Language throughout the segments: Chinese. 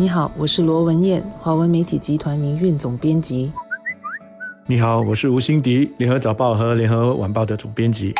你好，我是罗文燕，华文媒体集团营运总编辑。你好，我是吴欣迪，联合早报和联合晚报的总编辑。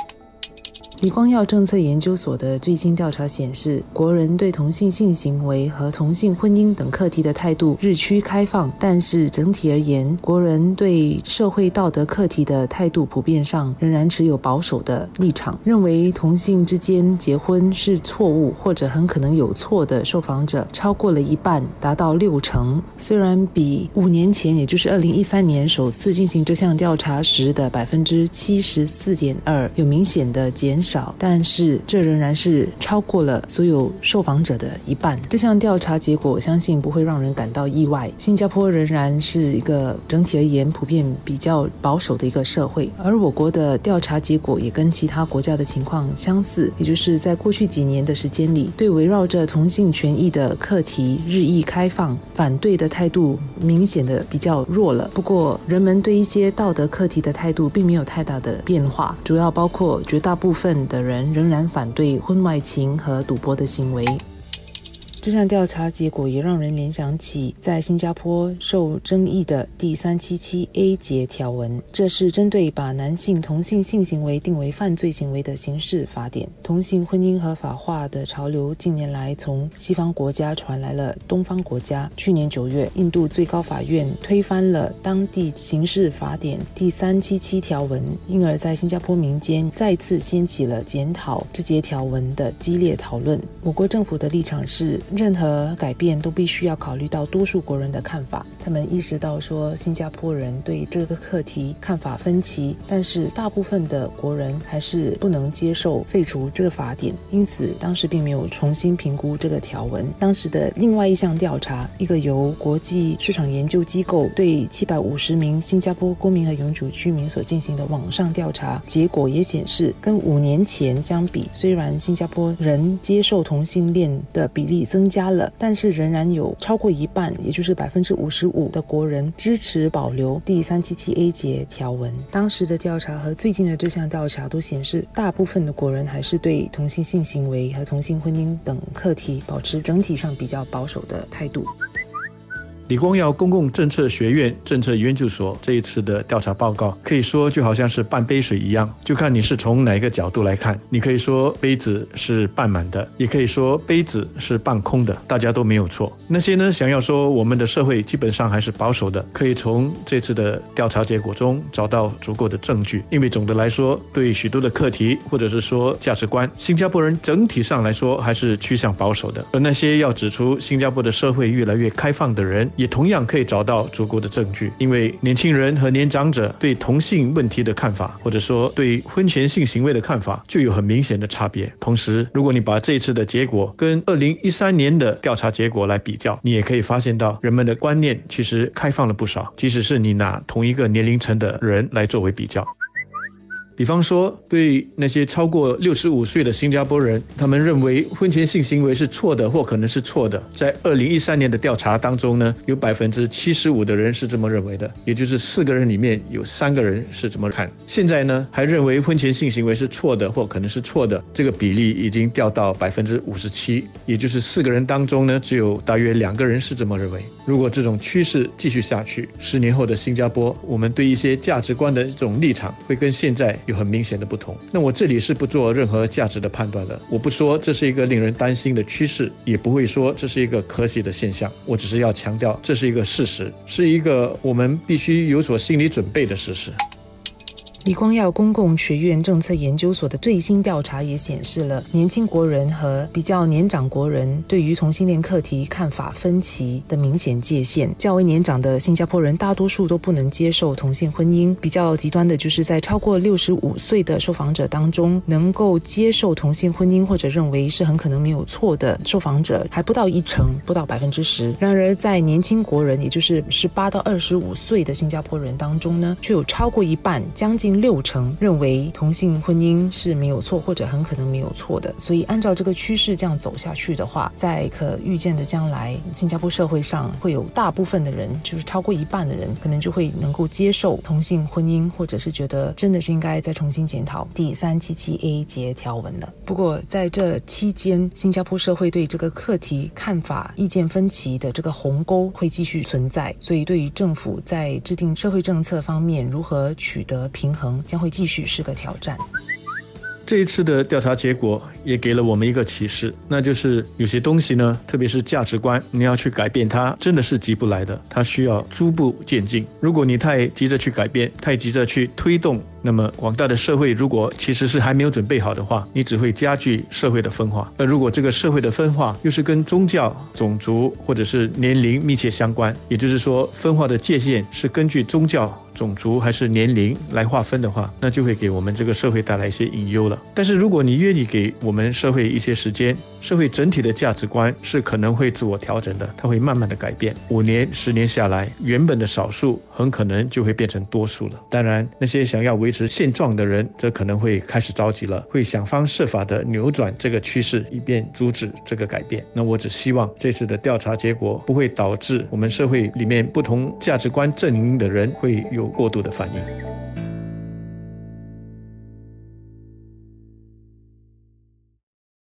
李光耀政策研究所的最新调查显示，国人对同性性行为和同性婚姻等课题的态度日趋开放，但是整体而言，国人对社会道德课题的态度普遍上仍然持有保守的立场，认为同性之间结婚是错误或者很可能有错的受访者超过了一半，达到六成。虽然比五年前，也就是二零一三年首次进行这项调查时的百分之七十四点二有明显的减少。少，但是这仍然是超过了所有受访者的一半。这项调查结果，相信不会让人感到意外。新加坡仍然是一个整体而言普遍比较保守的一个社会，而我国的调查结果也跟其他国家的情况相似，也就是在过去几年的时间里，对围绕着同性权益的课题日益开放，反对的态度明显的比较弱了。不过，人们对一些道德课题的态度并没有太大的变化，主要包括绝大部分。的人仍然反对婚外情和赌博的行为。这项调查结果也让人联想起在新加坡受争议的第三七七 A 节条文，这是针对把男性同性性行为定为犯罪行为的刑事法典。同性婚姻合法化的潮流近年来从西方国家传来了东方国家。去年九月，印度最高法院推翻了当地刑事法典第三七七条文，因而，在新加坡民间再次掀起了检讨这节条文的激烈讨论。我国政府的立场是。任何改变都必须要考虑到多数国人的看法。他们意识到说，新加坡人对这个课题看法分歧，但是大部分的国人还是不能接受废除这个法典。因此，当时并没有重新评估这个条文。当时的另外一项调查，一个由国际市场研究机构对七百五十名新加坡公民和永久居民所进行的网上调查，结果也显示，跟五年前相比，虽然新加坡人接受同性恋的比例增。加了，但是仍然有超过一半，也就是百分之五十五的国人支持保留第三七七 A 节条文。当时的调查和最近的这项调查都显示，大部分的国人还是对同性性行为和同性婚姻等课题保持整体上比较保守的态度。李光耀公共政策学院政策研究所这一次的调查报告，可以说就好像是半杯水一样，就看你是从哪个角度来看。你可以说杯子是半满的，也可以说杯子是半空的，大家都没有错。那些呢想要说我们的社会基本上还是保守的，可以从这次的调查结果中找到足够的证据。因为总的来说，对许多的课题或者是说价值观，新加坡人整体上来说还是趋向保守的。而那些要指出新加坡的社会越来越开放的人，也同样可以找到足够的证据，因为年轻人和年长者对同性问题的看法，或者说对婚前性行为的看法，就有很明显的差别。同时，如果你把这次的结果跟二零一三年的调查结果来比较，你也可以发现到人们的观念其实开放了不少，即使是你拿同一个年龄层的人来作为比较。比方说，对那些超过六十五岁的新加坡人，他们认为婚前性行为是错的，或可能是错的。在二零一三年的调查当中呢，有百分之七十五的人是这么认为的，也就是四个人里面有三个人是这么看。现在呢，还认为婚前性行为是错的，或可能是错的，这个比例已经掉到百分之五十七，也就是四个人当中呢，只有大约两个人是这么认为。如果这种趋势继续下去，十年后的新加坡，我们对一些价值观的这种立场会跟现在。有很明显的不同。那我这里是不做任何价值的判断的。我不说这是一个令人担心的趋势，也不会说这是一个可喜的现象。我只是要强调，这是一个事实，是一个我们必须有所心理准备的事实。李光耀公共学院政策研究所的最新调查也显示了年轻国人和比较年长国人对于同性恋课题看法分歧的明显界限。较为年长的新加坡人大多数都不能接受同性婚姻，比较极端的就是在超过六十五岁的受访者当中，能够接受同性婚姻或者认为是很可能没有错的受访者还不到一成，不到百分之十。然而在年轻国人，也就是十八到二十五岁的新加坡人当中呢，却有超过一半，将近。六成认为同性婚姻是没有错，或者很可能没有错的。所以按照这个趋势这样走下去的话，在可预见的将来，新加坡社会上会有大部分的人，就是超过一半的人，可能就会能够接受同性婚姻，或者是觉得真的是应该再重新检讨第三七七 A 节条文了。不过在这期间，新加坡社会对这个课题看法意见分歧的这个鸿沟会继续存在，所以对于政府在制定社会政策方面如何取得平衡，将会继续是个挑战。这一次的调查结果也给了我们一个启示，那就是有些东西呢，特别是价值观，你要去改变它，真的是急不来的，它需要逐步渐进。如果你太急着去改变，太急着去推动，那么广大的社会如果其实是还没有准备好的话，你只会加剧社会的分化。那如果这个社会的分化又是跟宗教、种族或者是年龄密切相关，也就是说，分化的界限是根据宗教。种族还是年龄来划分的话，那就会给我们这个社会带来一些隐忧了。但是如果你愿意给我们社会一些时间，社会整体的价值观是可能会自我调整的，它会慢慢的改变。五年、十年下来，原本的少数很可能就会变成多数了。当然，那些想要维持现状的人，则可能会开始着急了，会想方设法地扭转这个趋势，以便阻止这个改变。那我只希望这次的调查结果不会导致我们社会里面不同价值观阵营的人会有。过度的反应。